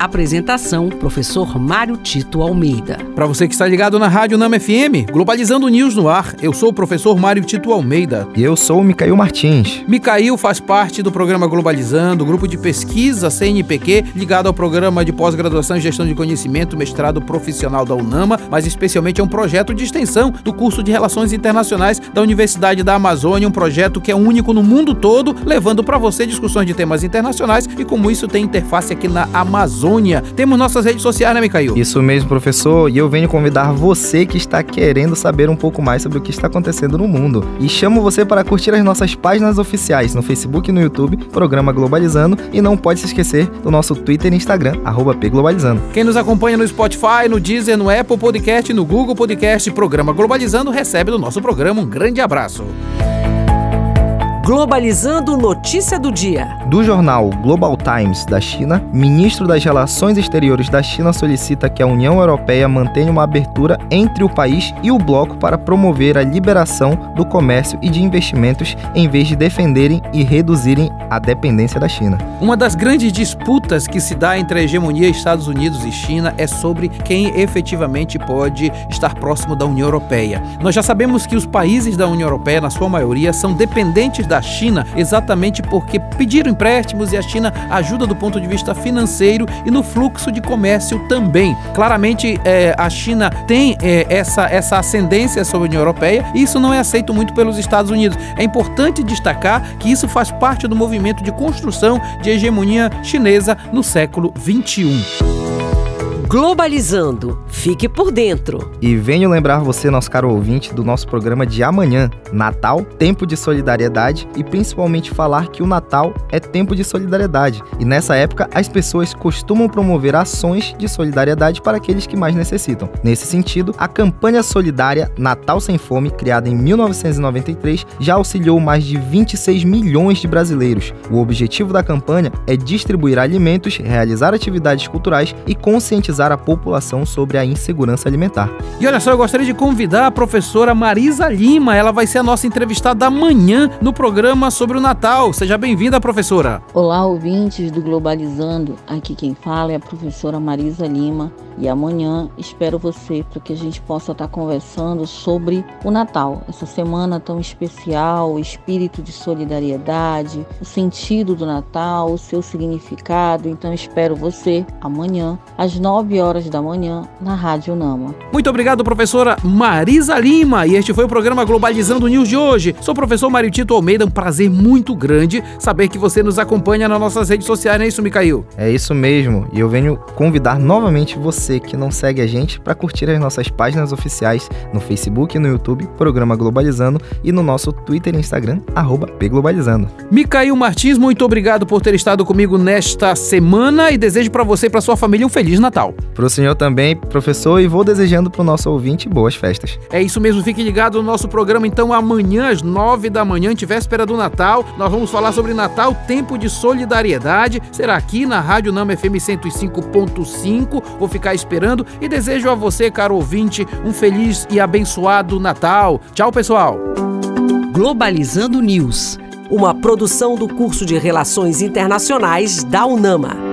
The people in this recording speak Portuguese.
Apresentação: Professor Mário Tito Almeida. Para você que está ligado na Rádio Nama FM, Globalizando News no ar, eu sou o professor Mário Tito Almeida. E eu sou o Micael Martins. Micael faz parte do programa Globalizando, grupo de pesquisa CNPq, ligado ao programa de pós-graduação em gestão de conhecimento, mestrado profissional da UNAMA, mas especialmente é um projeto de extensão do curso de Relações Internacionais da Universidade da Amazônia, um projeto que é único no mundo todo, levando para você discussões de temas internacionais e como isso tem interface aqui na Amazônia. Temos nossas redes sociais, né, Micael? Isso mesmo, professor. E eu venho convidar você que está querendo saber um pouco mais sobre o que está acontecendo no mundo. E chamo você para curtir as nossas páginas oficiais no Facebook e no YouTube, Programa Globalizando. E não pode se esquecer do nosso Twitter e Instagram, arroba pglobalizando. Quem nos acompanha no Spotify, no Deezer, no Apple Podcast, no Google Podcast, Programa Globalizando, recebe do nosso programa um grande abraço. Globalizando notícia do dia. Do jornal Global Times da China, ministro das Relações Exteriores da China solicita que a União Europeia mantenha uma abertura entre o país e o bloco para promover a liberação do comércio e de investimentos em vez de defenderem e reduzirem a dependência da China. Uma das grandes disputas que se dá entre a hegemonia Estados Unidos e China é sobre quem efetivamente pode estar próximo da União Europeia. Nós já sabemos que os países da União Europeia, na sua maioria, são dependentes da China exatamente porque pediram empréstimos e a China ajuda do ponto de vista financeiro e no fluxo de comércio também. Claramente, é, a China tem é, essa, essa ascendência sobre a União Europeia e isso não é aceito muito pelos Estados Unidos. É importante destacar que isso faz parte do movimento de construção de hegemonia chinesa no século 21. Globalizando. Fique por dentro. E venho lembrar você, nosso caro ouvinte, do nosso programa de amanhã, Natal, tempo de solidariedade e principalmente falar que o Natal é tempo de solidariedade. E nessa época, as pessoas costumam promover ações de solidariedade para aqueles que mais necessitam. Nesse sentido, a campanha solidária Natal Sem Fome, criada em 1993, já auxiliou mais de 26 milhões de brasileiros. O objetivo da campanha é distribuir alimentos, realizar atividades culturais e conscientizar conscientizar a população sobre a insegurança alimentar. E olha só, eu gostaria de convidar a professora Marisa Lima. Ela vai ser a nossa entrevistada amanhã no programa sobre o Natal. Seja bem-vinda, professora. Olá, ouvintes do Globalizando. Aqui quem fala é a professora Marisa Lima. E amanhã espero você para que a gente possa estar conversando sobre o Natal, essa semana tão especial, o espírito de solidariedade, o sentido do Natal, o seu significado. Então espero você amanhã às 9 horas da manhã na Rádio Nama. Muito obrigado, professora Marisa Lima. E este foi o programa Globalizando News de hoje. Sou o professor Mário Tito Almeida. Um prazer muito grande saber que você nos acompanha nas nossas redes sociais, não é isso, Micael? É isso mesmo. E eu venho convidar novamente você que não segue a gente para curtir as nossas páginas oficiais no Facebook e no YouTube, Programa Globalizando, e no nosso Twitter e Instagram, arroba pglobalizando. Micael Martins, muito obrigado por ter estado comigo nesta semana e desejo para você e para sua família um Feliz Natal. Para o senhor também, professor, e vou desejando para o nosso ouvinte boas festas. É isso mesmo, fique ligado no nosso programa então amanhã às nove da manhã, véspera do Natal. Nós vamos falar sobre Natal, tempo de solidariedade. Será aqui na Rádio Nama FM 105.5. Vou ficar esperando e desejo a você, caro ouvinte, um feliz e abençoado Natal. Tchau, pessoal. Globalizando News, uma produção do curso de Relações Internacionais da UNAMA.